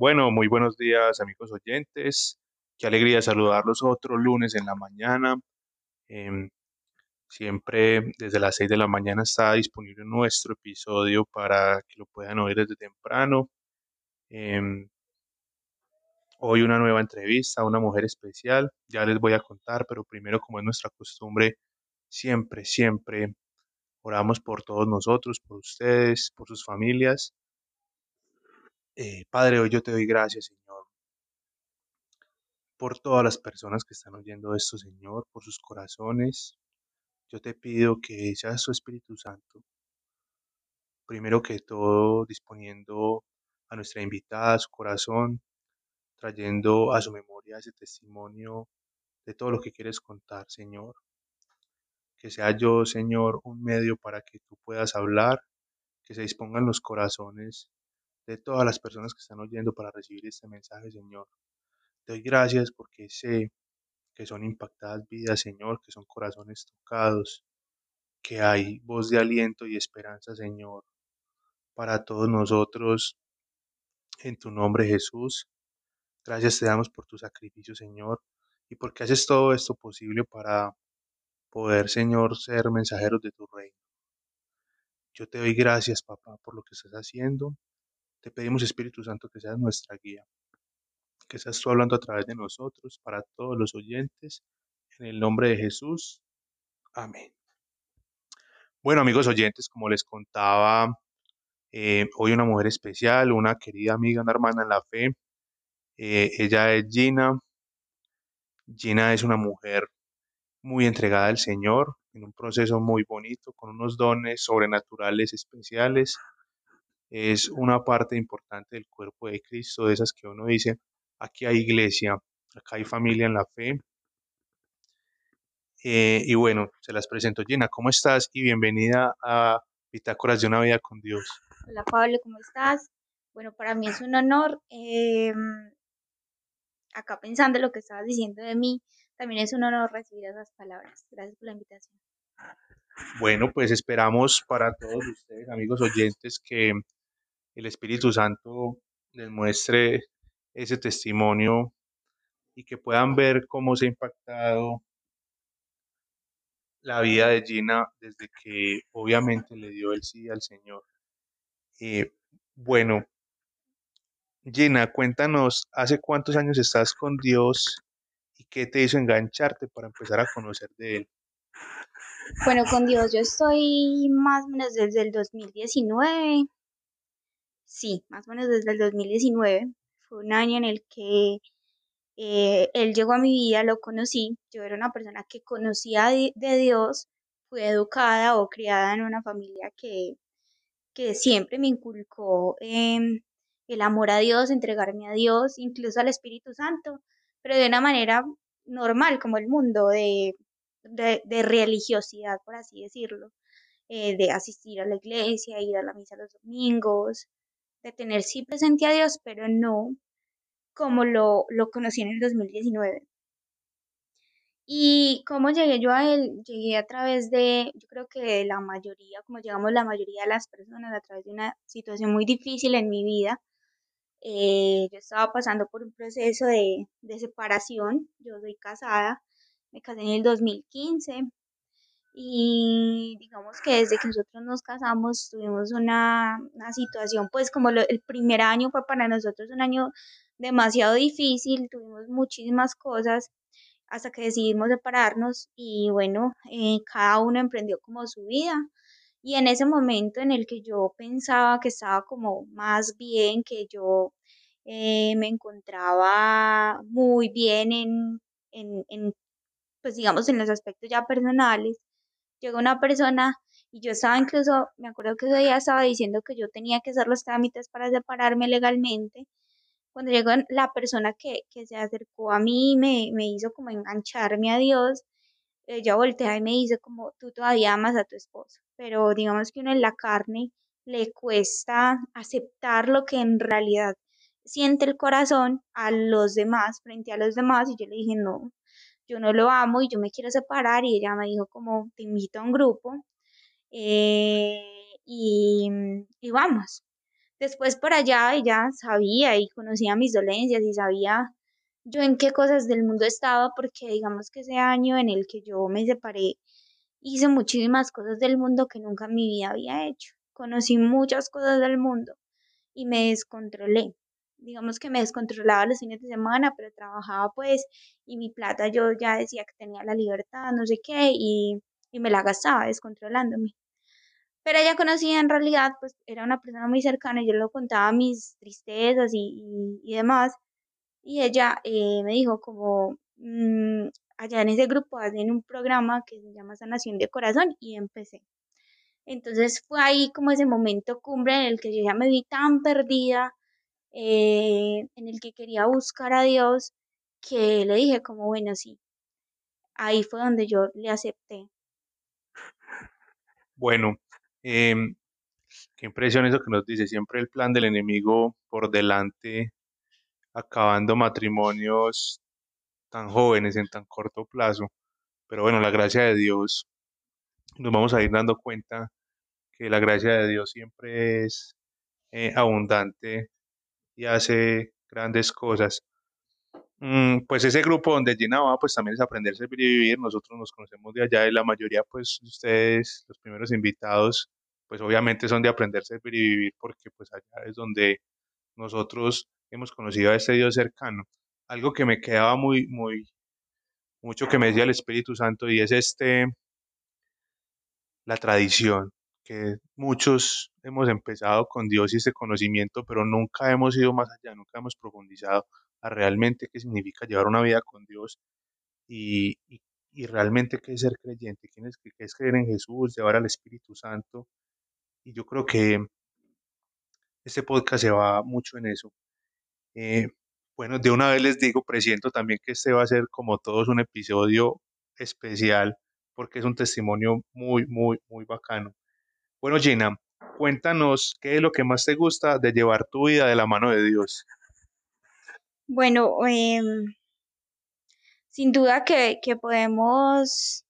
Bueno, muy buenos días amigos oyentes. Qué alegría saludarlos otro lunes en la mañana. Em, siempre desde las 6 de la mañana está disponible nuestro episodio para que lo puedan oír desde temprano. Em, hoy una nueva entrevista a una mujer especial. Ya les voy a contar, pero primero como es nuestra costumbre, siempre, siempre oramos por todos nosotros, por ustedes, por sus familias eh, Padre, hoy yo te doy gracias, Señor, por todas las personas que están oyendo esto, Señor, por sus corazones. Yo te pido que sea su Espíritu Santo, primero que todo, disponiendo a nuestra invitada, a su corazón, trayendo a su memoria ese testimonio de todo lo que quieres contar, Señor. Que sea yo, Señor, un medio para que tú puedas hablar, que se dispongan los corazones de todas las personas que están oyendo para recibir este mensaje, Señor. Te doy gracias porque sé que son impactadas vidas, Señor, que son corazones tocados, que hay voz de aliento y esperanza, Señor, para todos nosotros. En tu nombre, Jesús. Gracias te damos por tu sacrificio, Señor, y porque haces todo esto posible para poder, Señor, ser mensajeros de tu reino. Yo te doy gracias, papá, por lo que estás haciendo te pedimos, Espíritu Santo, que seas nuestra guía, que seas tú hablando a través de nosotros, para todos los oyentes, en el nombre de Jesús. Amén. Bueno, amigos oyentes, como les contaba, eh, hoy una mujer especial, una querida amiga, una hermana en la fe. Eh, ella es Gina. Gina es una mujer muy entregada al Señor, en un proceso muy bonito, con unos dones sobrenaturales especiales es una parte importante del cuerpo de Cristo, de esas que uno dice, aquí hay iglesia, acá hay familia en la fe. Eh, y bueno, se las presento Gina, ¿cómo estás? Y bienvenida a Bitácoras de una vida con Dios. Hola Pablo, ¿cómo estás? Bueno, para mí es un honor. Em, acá pensando lo que estabas diciendo de mí, también es un honor recibir esas palabras. Gracias por la invitación. Bueno, pues esperamos para todos ustedes, amigos oyentes, que el Espíritu Santo les muestre ese testimonio y que puedan ver cómo se ha impactado la vida de Gina desde que obviamente le dio el sí al Señor. Eh, bueno, Gina, cuéntanos, ¿hace cuántos años estás con Dios y qué te hizo engancharte para empezar a conocer de Él? Bueno, con Dios yo estoy más o menos desde el 2019 sí, más o menos desde el 2019. Fue un año en el que eh, él llegó a mi vida, lo conocí. Yo era una persona que conocía de, Dios, fui educada o criada en una familia que, que siempre me inculcó em, el amor a Dios, entregarme a Dios, incluso al Espíritu Santo, pero de una manera normal, como el mundo, de, de, religiosidad, por así decirlo, eh, de asistir a la iglesia, ir a la misa los domingos, de tener sí presente a Dios, pero no como lo, lo conocí en el 2019. ¿Y cómo llegué yo a él? Llegué a través de, yo creo que la mayoría, como llegamos la mayoría de las personas, a través de una situación muy difícil en mi vida. Eh, yo estaba pasando por un proceso de, de separación, yo soy casada, me casé en el 2015, y digamos que desde que nosotros nos casamos tuvimos una, situación, pues como el primer año fue para nosotros un año demasiado difícil, tuvimos muchísimas cosas hasta que decidimos separarnos y bueno, eh, cada uno emprendió como su vida. Y en ese momento en el que yo pensaba que estaba como más bien, que yo eh, me encontraba muy bien en, en, en, pues digamos, en los aspectos ya personales, llegó una persona y yo estaba incluso, me acuerdo que ese día estaba diciendo que yo tenía que hacer los trámites para separarme legalmente. Cuando llegó la persona que, que se acercó a mí me, me hizo como engancharme a Dios, ella voltea y me dice como tú todavía amas a tu esposo, pero digamos que uno en la carne le cuesta aceptar lo que en realidad siente el corazón a los demás, frente a los demás, y yo le dije, no, yo no lo amo y yo me quiero separar y ella me dijo como te invito a un grupo eh, y, y, vamos. Después por allá ella sabía y conocía mis dolencias y sabía yo en qué cosas del mundo estaba, porque digamos que ese año en el que yo me separé, hice muchísimas cosas del mundo que nunca en mi vida había hecho. Conocí muchas cosas del mundo y me descontrolé. Digamos que me descontrolaba los fines de semana, pero trabajaba pues y mi plata yo ya decía que tenía la libertad, no sé qué, y, y me la gastaba descontrolándome. Pero ella conocía en realidad, pues era una persona muy cercana, yo le contaba mis tristezas y, y, y demás, y ella eh, me dijo como, mm, allá en ese grupo hacen un programa que se llama Sanación de Corazón y empecé. Entonces fue ahí como ese momento cumbre en el que yo ya me vi tan perdida, eh, en el que quería buscar a Dios, que le dije como, bueno, sí, ahí fue donde yo le acepté. Bueno, em, qué impresión eso que nos dice. Siempre el plan del enemigo por delante, acabando matrimonios tan jóvenes en tan corto plazo. Pero bueno, la gracia de Dios, nos vamos a ir dando cuenta que la gracia de Dios siempre es eh, abundante y hace grandes cosas. Mm, pues ese grupo donde Gina va, pues también es aprender servir y vivir. Nosotros nos conocemos de allá y la mayoría, pues ustedes, los primeros invitados, pues obviamente son de aprender servir y vivir porque pues allá es donde nosotros hemos conocido a este Dios cercano. Algo que me quedaba muy, muy, mucho que me decía el Espíritu Santo y es este, la tradición, que muchos hemos empezado con Dios y este conocimiento, pero nunca hemos ido más allá, nunca hemos profundizado a realmente qué significa llevar una vida con Dios y, y, y realmente qué es ser creyente, qué es, qué es creer en Jesús, llevar al Espíritu Santo. Y yo creo que este podcast se va mucho en eso. Eh, bueno, de una vez les digo, presiento también que este va a ser como todos un episodio especial porque es un testimonio muy, muy, muy bacano. Bueno, Gina, cuéntanos qué es lo que más te gusta de llevar tu vida de la mano de Dios. Bueno, eh, sin duda que, que podemos,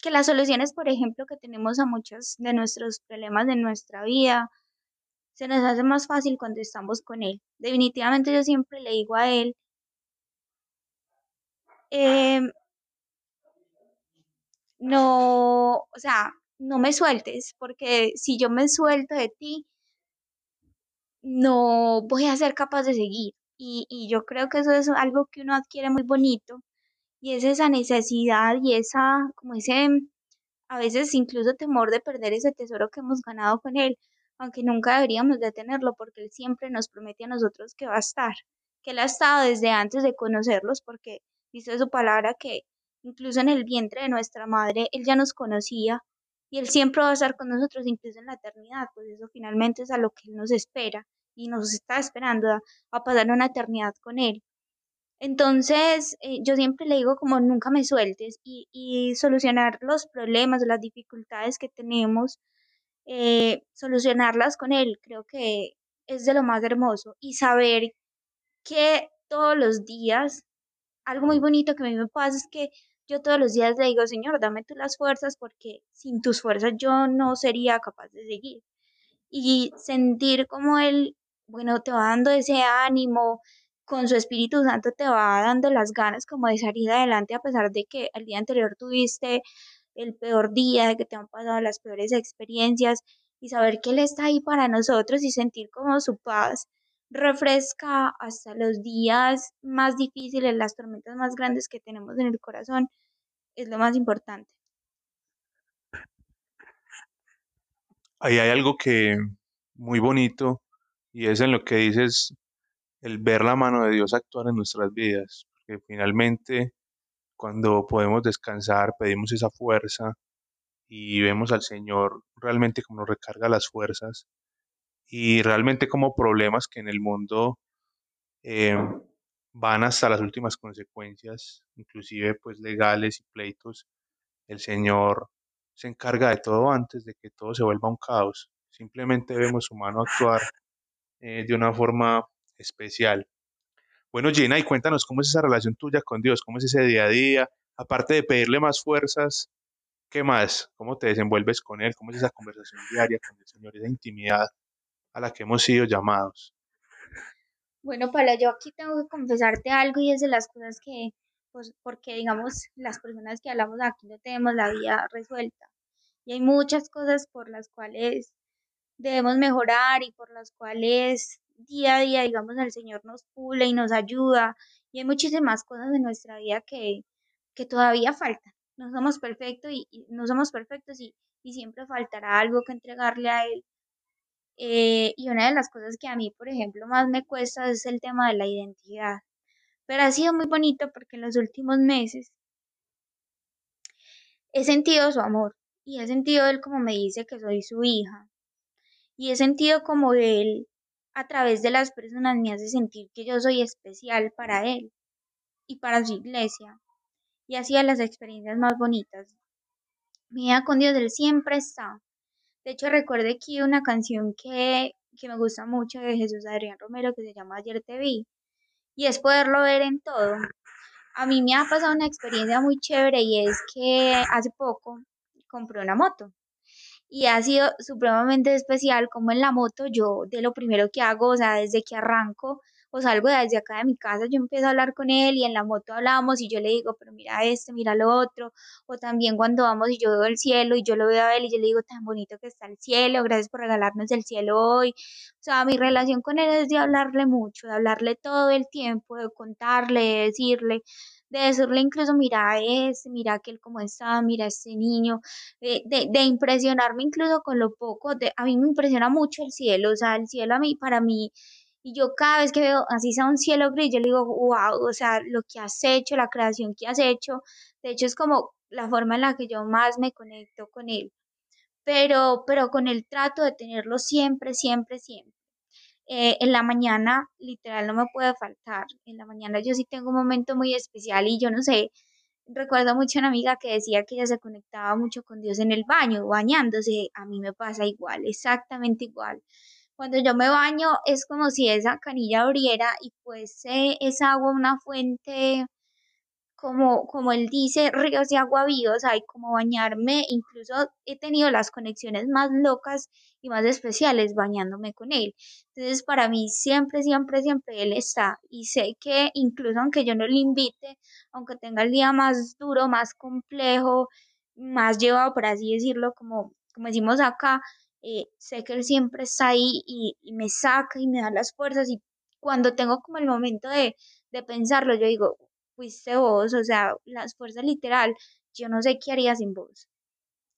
que las soluciones, por ejemplo, que tenemos a muchos de nuestros problemas de nuestra vida, se nos hace más fácil cuando estamos con Él. Definitivamente yo siempre le digo a Él, eh, no, o sea, no me sueltes, porque si yo me suelto de ti, no voy a ser capaz de seguir. Y, y yo creo que eso es algo que uno adquiere muy bonito y es esa necesidad y esa, como ese, a veces incluso temor de perder ese tesoro que hemos ganado con él, aunque nunca deberíamos de tenerlo porque él siempre nos promete a nosotros que va a estar, que él ha estado desde antes de conocerlos porque dice su palabra que incluso en el vientre de nuestra madre él ya nos conocía y él siempre va a estar con nosotros incluso en la eternidad, pues eso finalmente es a lo que él nos espera y nos está esperando a, pasar una eternidad con él. Entonces, eh, yo siempre le digo como nunca me sueltes y, y solucionar los problemas, las dificultades que tenemos, eh, solucionarlas con él, creo que es de lo más hermoso. Y saber que todos los días, algo muy bonito que a mí me pasa es que yo todos los días le digo, Señor, dame tú las fuerzas porque sin tus fuerzas yo no sería capaz de seguir. Y sentir como él, bueno, te va dando ese ánimo, con su Espíritu Santo te va dando las ganas como de salir adelante a pesar de que el día anterior tuviste el peor día, de que te han pasado las peores experiencias y saber que Él está ahí para nosotros y sentir como su paz refresca hasta los días más difíciles, las tormentas más grandes que tenemos en el corazón, es lo más importante. Ahí hay algo que muy bonito y es en lo que dices el ver la mano de Dios actuar en nuestras vidas, porque finalmente cuando podemos descansar, pedimos esa fuerza y vemos al Señor realmente como nos recarga las fuerzas y realmente como problemas que en el mundo eh, van hasta las últimas consecuencias, inclusive pues legales y pleitos, el Señor se encarga de todo antes de que todo se vuelva un caos. Simplemente vemos su mano actuar eh, de una forma especial. Bueno, Gina, y cuéntanos cómo es esa relación tuya con Dios, cómo es ese día a día, aparte de pedirle más fuerzas, ¿Qué más? ¿Cómo te desenvuelves con Él? ¿Cómo es esa conversación diaria con el Señor, esa intimidad a la que hemos sido llamados? Bueno, Paula, yo aquí tengo que confesarte algo y es de las cosas que, pues, porque digamos, las personas que hablamos aquí no tenemos la vida resuelta. Y hay muchas cosas por las cuales debemos mejorar y por las cuales día a día, digamos, el Señor nos pule y nos ayuda. Y hay muchísimas cosas en nuestra vida que, que todavía faltan. No somos perfectos y, y no somos perfectos y, y siempre faltará algo que entregarle a Él. Eh, y una de las cosas que a mí, por ejemplo, más me cuesta es el tema de la identidad. Pero ha sido muy bonito porque en los últimos meses he sentido su amor y he sentido él como me dice que soy su hija y he sentido como él a través de las personas me hace sentir que yo soy especial para él y para su iglesia y hacía las experiencias más bonitas. Mi vida con Dios, él siempre está. De hecho, recuerdo aquí una canción que, que me gusta mucho de Jesús Adrián Romero que se llama Ayer te vi y es poderlo ver en todo. A mí me ha pasado una experiencia muy chévere y es que hace poco compré una moto y ha sido supremamente especial como en la moto yo de lo primero que hago, o sea, desde que arranco o salgo desde acá de mi casa, yo empiezo a hablar con él y en la moto hablamos y yo le digo, pero mira este, mira lo otro, o también cuando vamos y yo veo el cielo y yo lo veo a él y yo le digo, tan bonito que está el cielo, gracias por regalarnos el cielo hoy. O sea, mi relación con él es de hablarle mucho, de hablarle todo el tiempo, de contarle, de decirle de decirle incluso, mira este, mira aquel cómo está, mira este niño, de, de, de impresionarme incluso con lo poco, de, a mí me impresiona mucho el cielo, o sea, el cielo a mí, para mí, y yo cada vez que veo así sea un cielo gris, yo le digo, wow, o sea, lo que has hecho, la creación que has hecho, de hecho es como la forma en la que yo más me conecto con él, pero, pero con el trato de tenerlo siempre, siempre, siempre. Eh, en la mañana, literal, no me puede faltar. En la mañana yo sí tengo un momento muy especial y yo no sé, recuerdo mucho una amiga que decía que ella se conectaba mucho con Dios en el baño, bañándose. A mí me pasa igual, exactamente igual. Cuando yo me baño es como si esa canilla abriera y fuese esa agua una fuente como, como él dice, ríos de agua vivos, hay como bañarme, incluso he tenido las conexiones más locas y más especiales bañándome con él. Entonces, para mí siempre, siempre, siempre él está y sé que incluso aunque yo no le invite, aunque tenga el día más duro, más complejo, más llevado, por así decirlo, como, como decimos acá, eh, sé que él siempre está ahí y, y me saca y me da las fuerzas y cuando tengo como el momento de, de pensarlo, yo digo, fuiste vos, o sea, las fuerzas literal, yo no sé qué haría sin vos.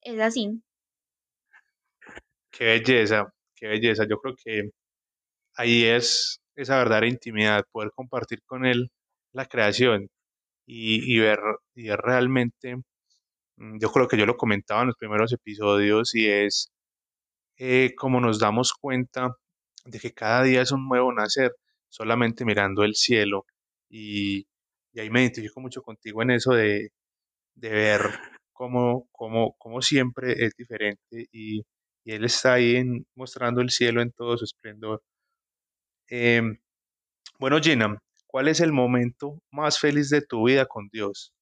Es así. Qué belleza, qué belleza. Yo creo que ahí es esa verdadera intimidad, poder compartir con Él la creación y, y ver, y ver realmente, mm, yo creo que yo lo comentaba en los primeros episodios y es eh, como nos damos cuenta de que cada día es un nuevo nacer, solamente mirando el cielo y, y ahí me identifico mucho contigo en eso de, de ver cómo, cómo, cómo siempre es diferente y, y Él está ahí en- mostrando el cielo en todo su esplendor. Em, bueno, Gina, ¿cuál es el momento más feliz de tu vida con Dios?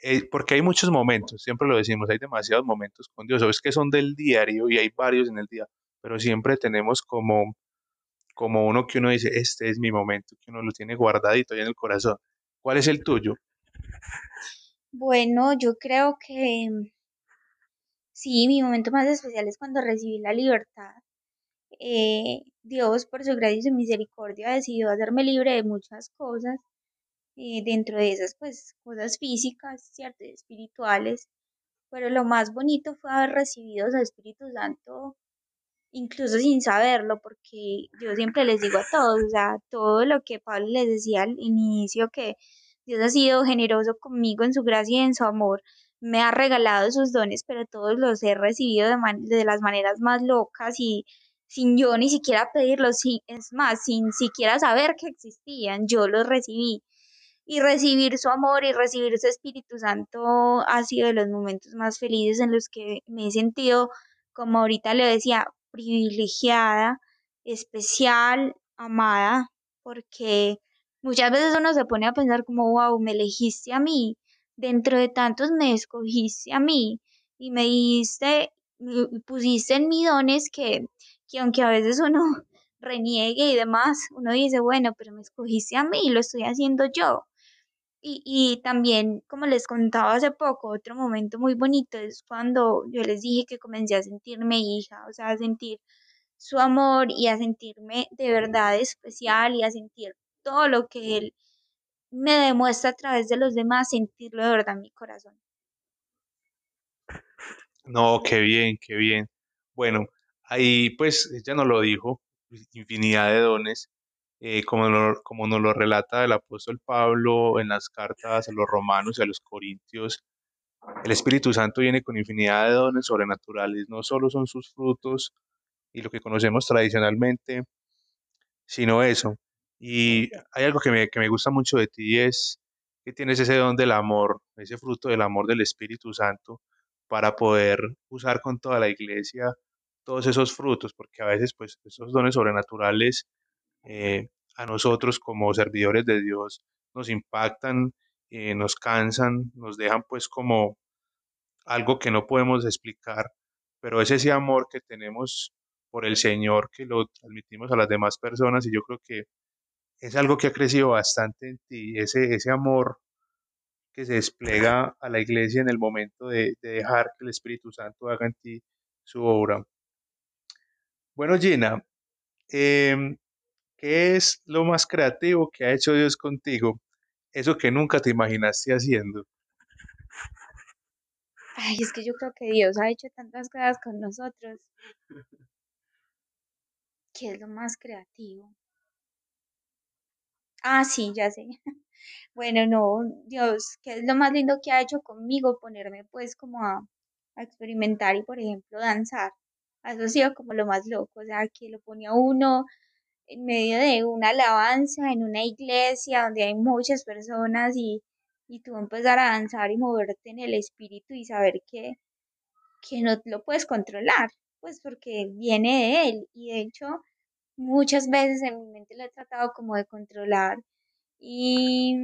Eh, porque hay muchos momentos, siempre lo decimos, hay demasiados momentos con Dios, o es que son del diario y hay varios en el día, pero siempre tenemos como, como uno que uno dice, este es mi momento, que uno lo tiene guardadito ahí en el corazón. ¿Cuál es el tuyo? Bueno, yo creo que mm, sí, mi momento más especial es cuando recibí la libertad. Eh, Dios, por su gracia y su misericordia, decidió hacerme libre de muchas cosas, eh, dentro de esas, pues, cosas físicas, ¿cierto? espirituales, pero lo más bonito fue haber recibido a su Espíritu Santo incluso sin saberlo, porque yo siempre les digo a todos, o sea, todo lo que Pablo les decía al inicio, que Dios ha sido generoso conmigo en su gracia y en su amor, me ha regalado sus dones, pero todos los he recibido de, man- de las maneras más locas y sin yo ni siquiera pedirlos, sí, es más, sin siquiera saber que existían, yo los recibí. Y recibir su amor y recibir su Espíritu Santo ha sido de los momentos más felices en los que me he sentido, como ahorita le decía, privilegiada, especial, amada, porque muchas veces uno se pone a pensar como, wow, me elegiste a mí, dentro de tantos me escogiste a mí. y me diste, y pusiste en mi dones que, que aunque a veces uno reniegue y demás, uno dice, bueno, pero me escogiste a mí, lo estoy haciendo yo. Y, y también, como les contaba hace poco, otro momento muy bonito es cuando yo les dije que comencé a sentirme hija, o sea, a sentir su amor y a sentirme de verdad especial y a sentir todo lo que él me demuestra a través de los demás, sentirlo de verdad en mi corazón. No, qué bien, qué bien. Bueno, ahí pues ella nos lo dijo, infinidad de dones, eh, como, como nos lo relata el apóstol Pablo en las cartas a los romanos y a los corintios. El Espíritu Santo viene con infinidad de dones sobrenaturales, no solo son sus frutos y lo que conocemos tradicionalmente, sino eso. Y hay algo que me, que me gusta mucho de ti es que tienes ese don del amor, ese fruto del amor del Espíritu Santo para poder usar con toda la iglesia todos esos frutos, porque a veces pues esos dones sobrenaturales eh, a nosotros como servidores de Dios nos impactan, eh, nos cansan, nos dejan pues como algo que no podemos explicar, pero es ese amor que tenemos por el Señor que lo transmitimos a las demás personas y yo creo que es algo que ha crecido bastante en ti, ese, ese amor que se despliega a la iglesia en el momento de, de dejar que el Espíritu Santo haga en ti su obra. Bueno, Gina, em, ¿qué es lo más creativo que ha hecho Dios contigo? Eso que nunca te imaginaste haciendo. Ay, es que yo creo que Dios ha hecho tantas cosas con nosotros, que es lo más creativo. Ah, sí, ya sé. Bueno, no, Dios, que es lo más lindo que ha hecho conmigo, ponerme pues como a, a experimentar y, por ejemplo, danzar. Eso ha sido como lo más loco, o sea, que lo ponía uno en medio de una alabanza, en una iglesia donde hay muchas personas y, y tú empezar a danzar y moverte en el espíritu y saber que, que no lo puedes controlar, pues porque viene de él. Y de hecho, muchas veces en mi mente lo he tratado como de controlar y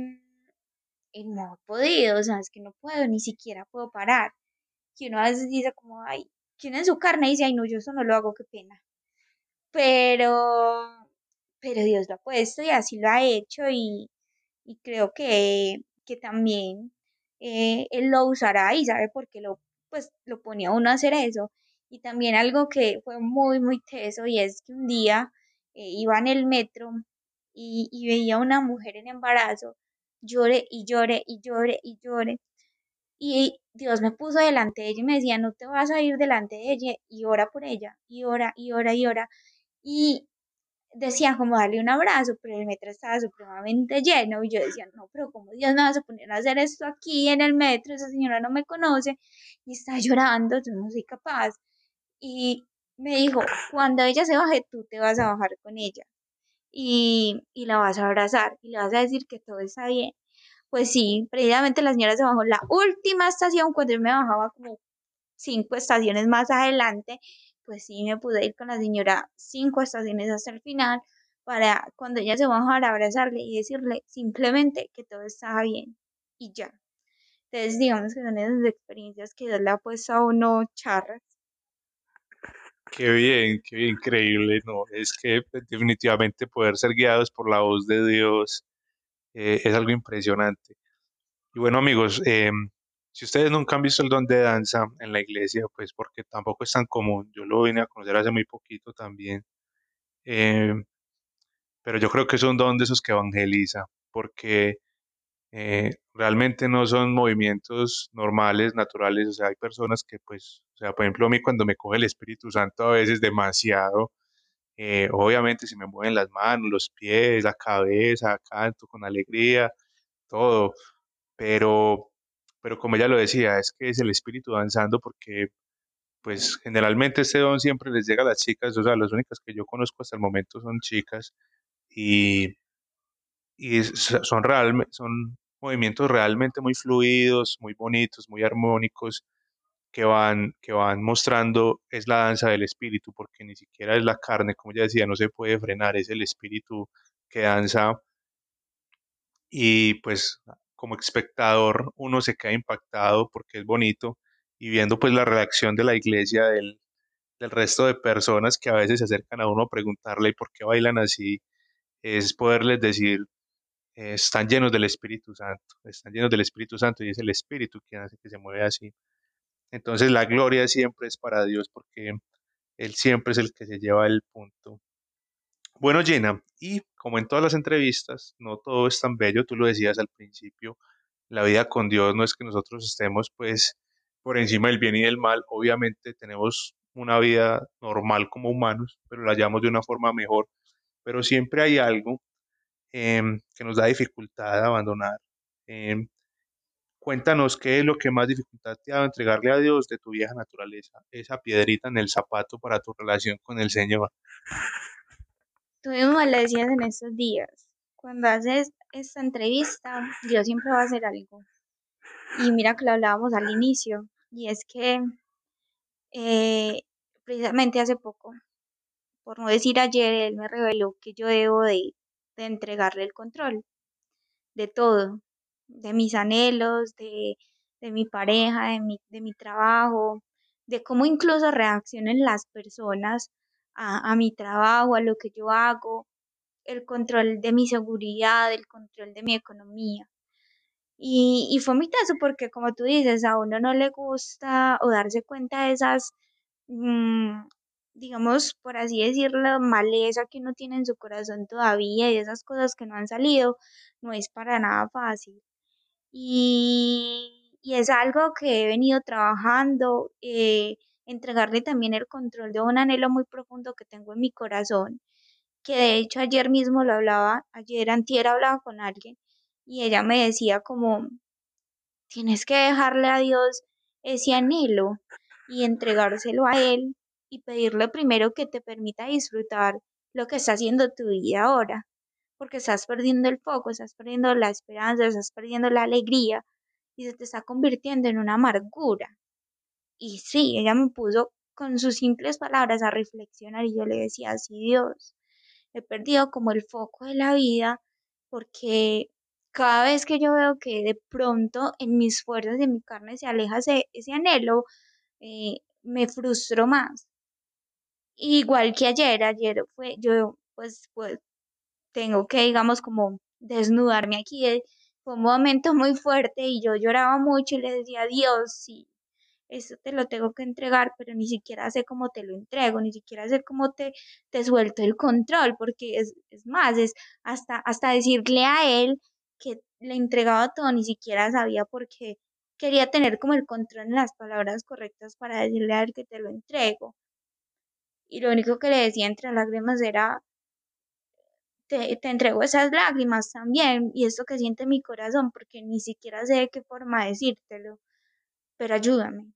y no he podido, o sea, es que no puedo, ni siquiera puedo parar. Que uno a veces dice como, ay, ¿quién en su carne dice, ay, no, yo eso no lo hago, qué pena. Pero, pero Dios lo ha puesto y así lo ha hecho y, y creo que, que también eh, Él lo usará y sabe por qué lo, pues, lo ponía uno a hacer eso. Y también algo que fue muy, muy teso y es que un día eh, iba en el metro y, y veía a una mujer en embarazo, llore y llore y llore y llore. Y Dios me puso delante de ella y me decía, no te vas a ir delante de ella y ora por ella, y ora, y ora, y ora. Y decía como darle un abrazo, pero el metro estaba supremamente lleno y yo decía, no, pero ¿cómo Dios me vas a poner a hacer esto aquí en el metro? Esa señora no me conoce y está llorando, yo no soy capaz. Y me dijo, cuando ella se baje, tú te vas a bajar con ella y, y la vas a abrazar y le vas a decir que todo está bien. Pues sí, precisamente la señora se bajó la última estación cuando yo me bajaba como cinco estaciones más adelante, pues sí me pude ir con la señora cinco estaciones hasta el final para cuando ella se bajara abrazarle y decirle simplemente que todo estaba bien y ya. Entonces digamos que son esas experiencias que Dios le ha puesto a uno charras. Qué bien, qué increíble, ¿no? Es que pues, definitivamente poder ser guiados por la voz de Dios eh, es algo impresionante. Y bueno, amigos, em, si ustedes nunca han visto el don de danza en la iglesia, pues porque tampoco es tan común, yo lo vine a conocer hace muy poquito también, em, pero yo creo que es un don de esos que evangeliza, porque eh, realmente no son movimientos normales, naturales, o sea, hay personas que pues, o sea, por ejemplo, a mí cuando me coge el Espíritu Santo a veces demasiado, eh, obviamente se me mueven las manos, los pies, la cabeza, canto con alegría, todo, pero, pero como ella lo decía, es que es el Espíritu danzando porque pues generalmente este don siempre les llega a las chicas, o sea, las únicas que yo conozco hasta el momento son chicas y, y son, realme- son movimientos realmente muy fluidos, muy bonitos, muy armónicos que van, que van mostrando es la danza del espíritu, porque ni siquiera es la carne, como ella decía, no se puede frenar, es el espíritu que danza y pues como espectador uno se queda impactado porque es bonito y viendo pues la reacción de la iglesia, del, del resto de personas que a veces se acercan a uno a preguntarle por qué bailan así, es poderles decir, eh, están llenos del Espíritu Santo, están llenos del Espíritu Santo y es el Espíritu quien hace que se mueve así. Entonces la gloria siempre es para Dios porque Él siempre es el que se lleva el punto. Bueno, Gina, y como en todas las entrevistas, no todo es tan bello, tú lo decías al principio, la vida con Dios no es que nosotros estemos pues por encima del bien y del mal, obviamente tenemos una vida normal como humanos, pero la llevamos de una forma mejor, pero siempre hay algo em, que nos da dificultad de abandonar. Em, cuéntanos qué es lo que más dificultad te ha dado entregarle a Dios de tu vieja naturaleza, esa piedrita en el zapato para tu relación con el Señor. Le decías en estos días, cuando haces esta entrevista, Dios siempre va a hacer algo. Y mira que lo hablábamos al inicio, y es que eh, precisamente hace poco, por no decir ayer, Él me reveló que yo debo de, entregarle el control de todo, de mis anhelos, de, de mi pareja, de mi, de mi trabajo, de cómo incluso reaccionen las personas a, a mi trabajo, a lo que yo hago, el control de mi seguridad, el control de mi economía. Y, y fue muy teso porque, como tú dices, a uno no le gusta o darse cuenta de esas, mm, digamos, por así decirlo, maleza que uno tiene en su corazón todavía y esas cosas que no han salido, no es para nada fácil. Y, y es algo que he venido trabajando, eh, entregarle también el control de un anhelo muy profundo que tengo en mi corazón, que de hecho ayer mismo lo hablaba, ayer antier hablaba con alguien y ella me decía como, tienes que dejarle a Dios ese anhelo y entregárselo a Él y pedirle primero que te permita disfrutar lo que está haciendo tu vida ahora, porque estás perdiendo el foco, estás perdiendo la esperanza, estás perdiendo la alegría y se te está convirtiendo en una amargura. Y sí, ella me puso con sus simples palabras a reflexionar y yo le decía, así Dios, he perdido como el foco de la vida porque cada vez que yo veo que de pronto en mis fuerzas, en mi carne se aleja ese, ese anhelo, eh, me frustro más. Igual que ayer, ayer fue, yo pues, pues tengo que, digamos, como desnudarme aquí. eh, Fue un momento muy fuerte y yo lloraba mucho y le decía, Dios, sí, eso te lo tengo que entregar, pero ni siquiera sé cómo te lo entrego, ni siquiera sé cómo te, te suelto el control, porque es, es más, es hasta, hasta decirle a él que le entregaba todo, ni siquiera sabía por qué quería tener como el control en las palabras correctas para decirle a él que te lo entrego. Y lo único que le decía entre lágrimas era, te, te entrego esas lágrimas también y esto que siente mi corazón, porque ni siquiera sé de qué forma decírtelo, pero ayúdame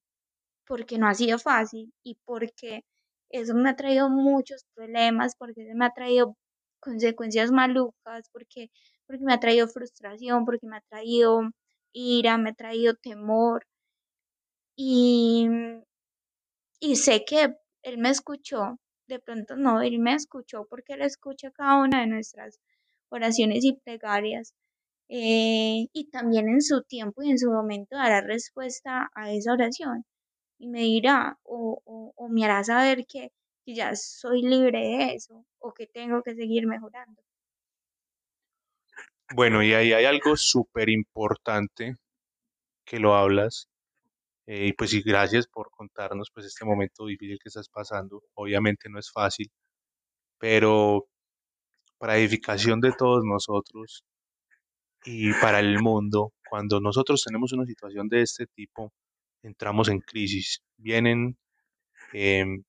porque no ha sido fácil y porque eso me ha traído muchos problemas, porque eso me ha traído consecuencias malucas, porque, porque me ha traído frustración, porque me ha traído ira, me ha traído temor y, y sé que Él me escuchó, de pronto no, Él me escuchó porque Él escucha cada una de nuestras oraciones y plegarias. Eh, y también en su tiempo y en su momento dará respuesta a esa oración y me dirá o, o, o me hará saber que, que ya soy libre de eso o que tengo que seguir mejorando. Bueno, y ahí hay algo súper importante que lo hablas. eh, y pues gracias por contarnos pues este momento difícil que estás pasando. Obviamente no es fácil, pero para edificación de todos nosotros y para el mundo, cuando nosotros tenemos una situación de este tipo, entramos en crisis, vienen em,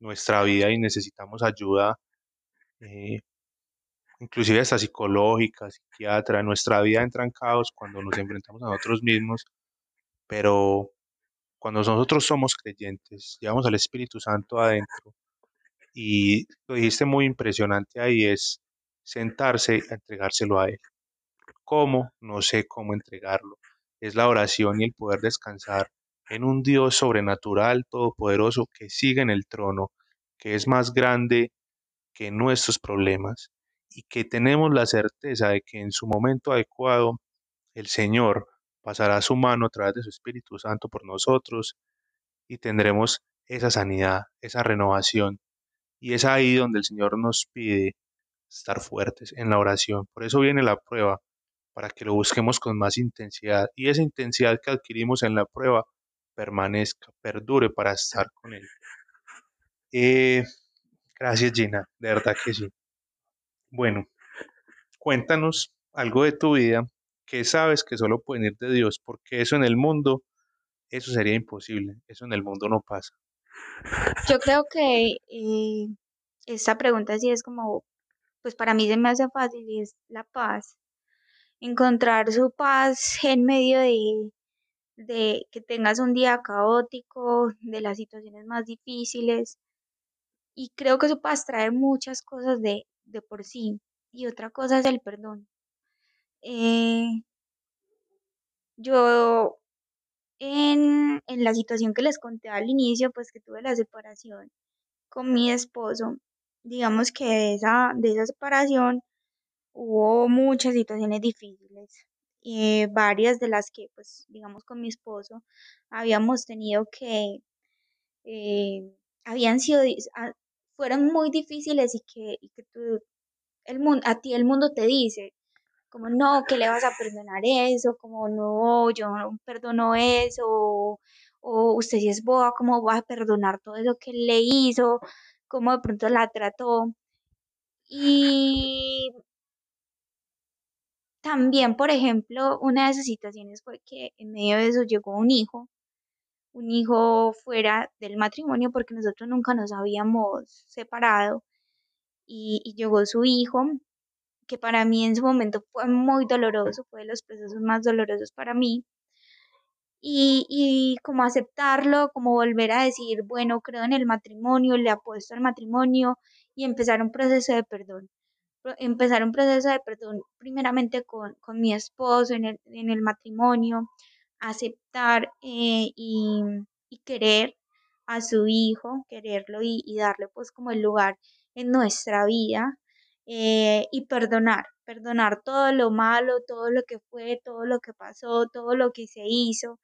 nuestra vida y necesitamos ayuda, eh, inclusive hasta psicológica, psiquiatra, nuestra vida entra en caos cuando nos enfrentamos a nosotros mismos, pero cuando nosotros somos creyentes, llevamos al Espíritu Santo adentro y lo dijiste muy impresionante ahí es sentarse a entregárselo a Él. ¿Cómo? No sé cómo entregarlo. Es la oración y el poder descansar en un Dios sobrenatural, todopoderoso, que sigue en el trono, que es más grande que nuestros problemas y que tenemos la certeza de que en su momento adecuado el Señor pasará su mano a través de su Espíritu Santo por nosotros y tendremos esa sanidad, esa renovación. Y es ahí donde el Señor nos pide estar fuertes en la oración. Por eso viene la prueba, para que lo busquemos con más intensidad. Y esa intensidad que adquirimos en la prueba permanezca, perdure para estar con Él. Eh, gracias Gina, de verdad que sí. Bueno, cuéntanos algo de tu vida que sabes que solo puede ir de Dios, porque eso en el mundo, eso sería imposible, eso en el mundo no pasa. Yo creo que eh, esta pregunta sí es como, pues para mí se me hace fácil y es la paz. Encontrar su paz en medio de, de que tengas un día caótico, de las situaciones más difíciles. Y creo que su paz trae muchas cosas de, de por sí. Y otra cosa es el perdón. Eh, yo en, en la situación que les conté al inicio, pues que tuve la separación con mi esposo, digamos que de esa, de esa separación hubo muchas situaciones difíciles, y varias de las que, pues, digamos, con mi esposo habíamos tenido que, eh, habían sido, ah, fueron muy difíciles y que, y que tú, el mundo, a ti el mundo te dice, como no, que le vas a perdonar eso, como no, yo no perdono eso, o, o usted si es boba, ¿cómo va a perdonar todo eso que le hizo? ¿Cómo de pronto la trató? Y también, por ejemplo, una de esas situaciones fue que en medio de eso llegó un hijo, un hijo fuera del matrimonio porque nosotros nunca nos habíamos separado y, y llegó su hijo, que para mí en su momento fue muy doloroso, fue de los procesos más dolorosos para mí. Y, y como aceptarlo, como volver a decir, bueno, creo en el matrimonio, le apuesto al matrimonio y empezar un proceso de perdón empezar un proceso de perdón primeramente con, con mi esposo en el, en el matrimonio, aceptar eh, y, y, querer a su hijo, quererlo y, y, darle pues como el lugar en nuestra vida eh, y perdonar, perdonar todo lo malo, todo lo que fue, todo lo que pasó, todo lo que se hizo.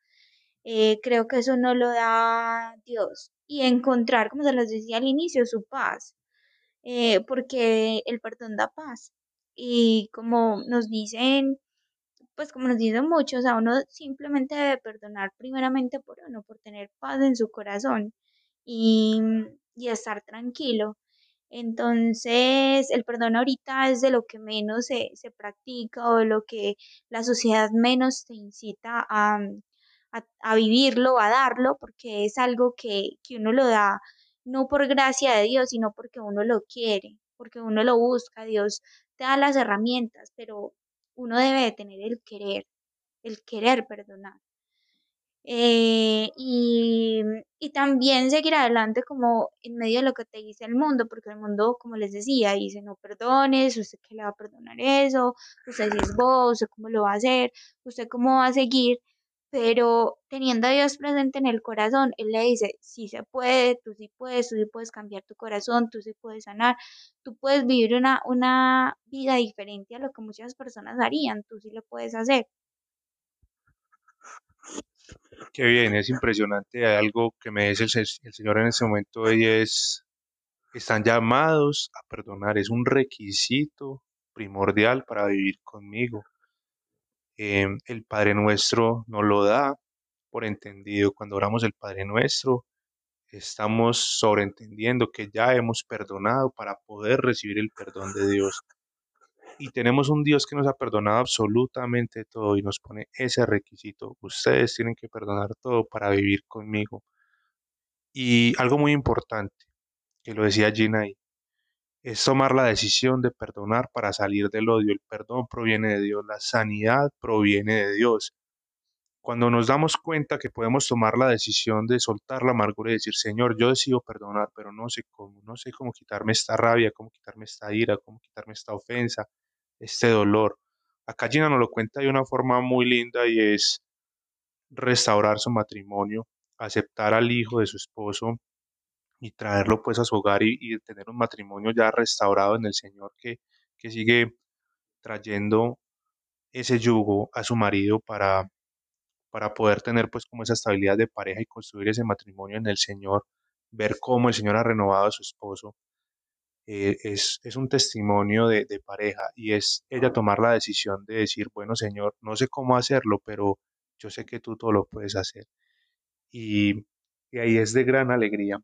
Eh, creo que eso no lo da Dios. Y encontrar, como se les decía al inicio, su paz eh, porque el perdón da paz. Y como nos dicen, pues como nos dicen muchos, a uno simplemente debe perdonar primeramente por uno, por tener paz en su corazón y, y estar tranquilo. Entonces, el perdón ahorita es de lo que menos se, se practica o de lo que la sociedad menos te incita a, a, a vivirlo, a darlo, porque es algo que, que uno lo da no por gracia de Dios, sino porque uno lo quiere, porque uno lo busca. Dios te da las herramientas, pero uno debe de tener el querer, el querer perdonar. Eh, y, y, también seguir adelante como en medio de lo que te dice el mundo, porque el mundo, como les decía, dice no perdones, usted que le va a perdonar eso, usted si es vos, usted cómo lo va a hacer, usted cómo va a seguir, pero teniendo a Dios presente en el corazón, Él le dice, sí se puede, tú sí puedes, tú sí puedes cambiar tu corazón, tú sí puedes sanar, tú puedes vivir una, una vida diferente a lo que muchas personas harían, tú sí lo puedes hacer. Qué bien, es impresionante. Hay algo que me dice el, Señor en ese momento y es, están llamados a perdonar, es un requisito primordial para vivir conmigo. Eh, el Padre Nuestro nos lo da por entendido. Cuando oramos el Padre Nuestro, estamos sobreentendiendo que ya hemos perdonado para poder recibir el perdón de Dios. Y tenemos un Dios que nos ha perdonado absolutamente todo y nos pone ese requisito. Ustedes tienen que perdonar todo para vivir conmigo. Y algo muy importante, que lo decía Gina es tomar la decisión de perdonar para salir del odio. El perdón proviene de Dios, la sanidad proviene de Dios. Cuando nos damos cuenta que podemos tomar la decisión de soltar la amargura y decir, Señor, yo decido perdonar, pero no sé cómo, no sé cómo quitarme esta rabia, cómo quitarme esta ira, cómo quitarme esta ofensa, este dolor. Acá Gina nos lo cuenta de una forma muy linda y es restaurar su matrimonio, aceptar al hijo de su esposo y traerlo pues a su hogar y, y tener un matrimonio ya restaurado en el Señor que, que sigue trayendo ese yugo a su marido para, para poder tener pues como esa estabilidad de pareja y construir ese matrimonio en el Señor, ver cómo el Señor ha renovado a su esposo, eh, es, es, un testimonio de, de, pareja y es ella tomar la decisión de decir, bueno Señor, no sé cómo hacerlo, pero yo sé que tú todo lo puedes hacer. Y, y ahí es de gran alegría.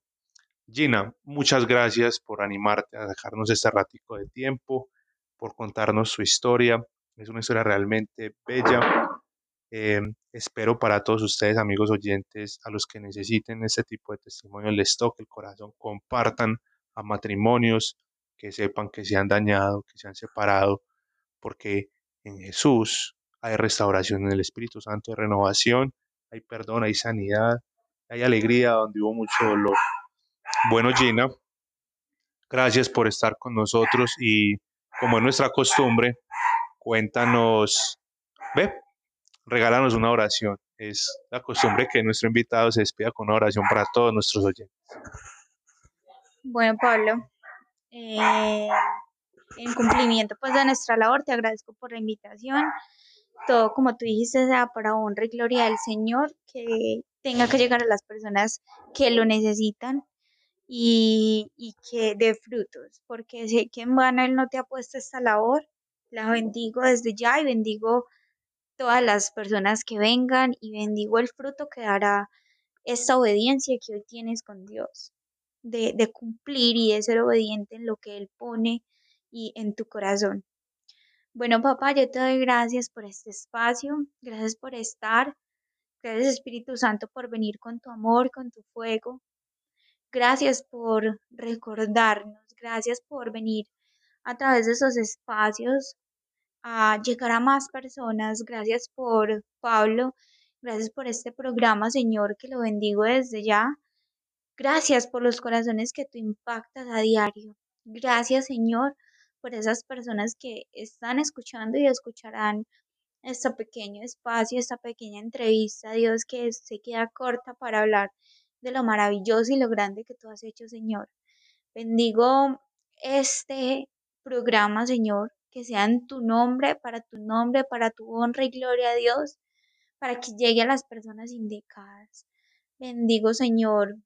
Gina, muchas gracias por animarte a dejarnos este ratico de tiempo, por contarnos su historia. Es una historia realmente bella. Eh, espero para todos ustedes, amigos oyentes, a los que necesiten este tipo de testimonio, les toque el corazón, compartan a matrimonios que sepan que se han dañado, que se han separado, porque en Jesús hay restauración en el Espíritu Santo, hay renovación, hay perdón, hay sanidad, hay alegría donde hubo mucho dolor. Bueno, Gina, gracias por estar con nosotros y como es nuestra costumbre, cuéntanos, ve, regálanos una oración. Es la costumbre que nuestro invitado se despida con una oración para todos nuestros oyentes. Bueno, Pablo, eh, en cumplimiento pues de nuestra labor, te agradezco por la invitación. Todo, como tú dijiste, sea para honra y gloria del Señor, que tenga que llegar a las personas que lo necesitan y, y que dé frutos, porque sé que en vano Él no te ha puesto esta labor. La bendigo desde ya y bendigo todas las personas que vengan y bendigo el fruto que dará esta obediencia que hoy tienes con Dios de, de cumplir y de ser obediente en lo que Él pone y en tu corazón. Bueno, papá, yo te doy gracias por este espacio, gracias por estar, gracias Espíritu Santo por venir con tu amor, con tu fuego, gracias por recordarnos, gracias por venir a través de esos espacios a llegar a más personas, gracias por Pablo, gracias por este programa, Señor, que lo bendigo desde ya, Gracias por los corazones que tú impactas a diario. Gracias, Señor, por esas personas que están escuchando y escucharán este pequeño espacio, esta pequeña entrevista, Dios, que se queda corta para hablar de lo maravilloso y lo grande que tú has hecho, Señor. Bendigo este programa, Señor, que sea en tu nombre, para tu nombre, para tu honra y gloria a Dios, para que llegue a las personas indicadas. Bendigo, Señor,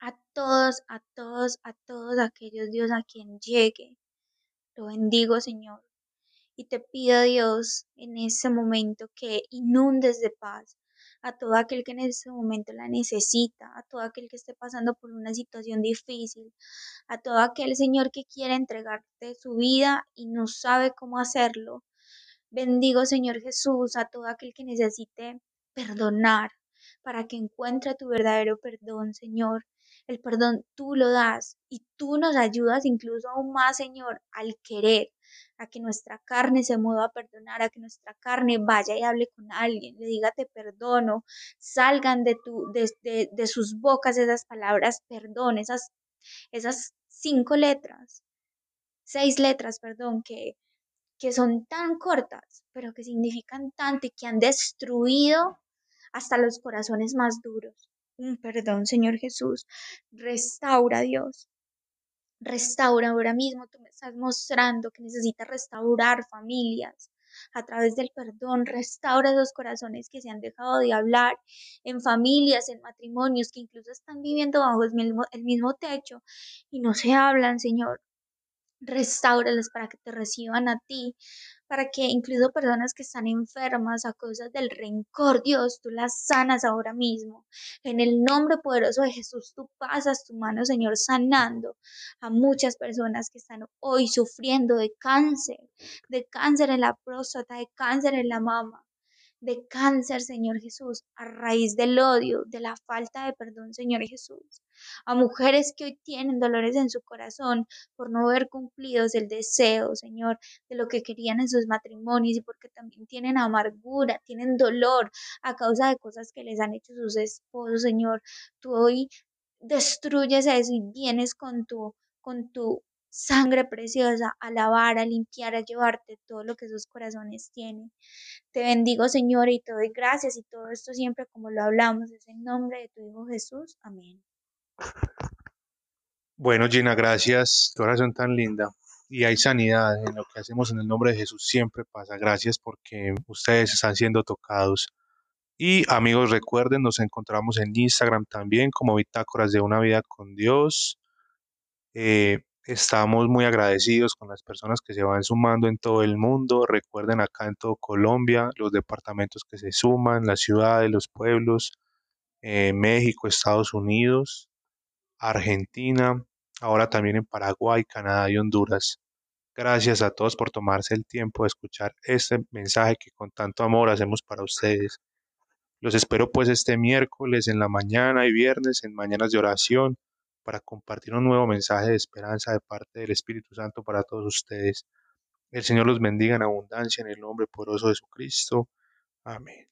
a todos, a todos, a todos aquellos, Dios, a quien llegue. Lo bendigo, Señor. Y te pido, Dios, en ese momento que inundes de paz a todo aquel que en ese momento la necesita, a todo aquel que esté pasando por una situación difícil, a todo aquel Señor que quiere entregarte su vida y no sabe cómo hacerlo. Bendigo, Señor Jesús, a todo aquel que necesite perdonar para que encuentre tu verdadero perdón, Señor. El perdón tú lo das y tú nos ayudas incluso aún más, Señor, al querer, a que nuestra carne se mueva a perdonar, a que nuestra carne vaya y hable con alguien, le diga te perdono, salgan de, tu, de, de, de sus bocas esas palabras perdón, esas, esas cinco letras, seis letras, perdón, que, que son tan cortas, pero que significan tanto y que han destruido hasta los corazones más duros. Perdón, Señor Jesús. Restaura, Dios. Restaura ahora mismo. Tú me estás mostrando que necesitas restaurar familias a través del perdón. Restaura esos corazones que se han dejado de hablar en familias, en matrimonios, que incluso están viviendo bajo el mismo, techo y no se hablan, Señor. Restauralas para que te reciban a ti, para que incluso personas que están enfermas a causa del rencor, Dios, tú las sanas ahora mismo. En el nombre poderoso de Jesús, tú pasas tu mano, Señor, sanando a muchas personas que están hoy sufriendo de cáncer, de cáncer en la próstata, de cáncer en la mama de cáncer, Señor Jesús, a raíz del odio, de la falta de perdón, Señor Jesús. A mujeres que hoy tienen dolores en su corazón por no haber cumplido el deseo, Señor, de lo que querían en sus matrimonios y porque también tienen amargura, tienen dolor a causa de cosas que les han hecho sus esposos, Señor. Tú hoy destruyes eso y vienes con tu, con tu sangre preciosa, a lavar, a limpiar, a llevarte todo lo que esos corazones tienen. Te bendigo, Señor, y te doy gracias y todo esto siempre como lo hablamos, es en nombre de tu Hijo Jesús. Amén. Bueno, Gina, gracias. Tu oración tan linda. Y hay sanidad en lo que hacemos en el nombre de Jesús. Siempre pasa. Gracias porque ustedes están siendo tocados Y amigos, recuerden, nos encontramos en Instagram también como Bitácoras de una vida con Dios. Eh, estamos muy agradecidos con las personas que se van sumando en todo el mundo. Recuerden acá en todo Colombia, los departamentos que se suman, las ciudades, los pueblos, eh, México, Estados Unidos, Argentina, ahora también en Paraguay, Canadá y Honduras. Gracias a todos por tomarse el tiempo de escuchar este mensaje que con tanto amor hacemos para ustedes. Los espero pues este miércoles en la mañana y viernes en mañanas de oración para compartir un nuevo mensaje de esperanza de parte del Espíritu Santo para todos ustedes. El Señor los bendiga en abundancia en el nombre poderoso de Jesucristo. Amén.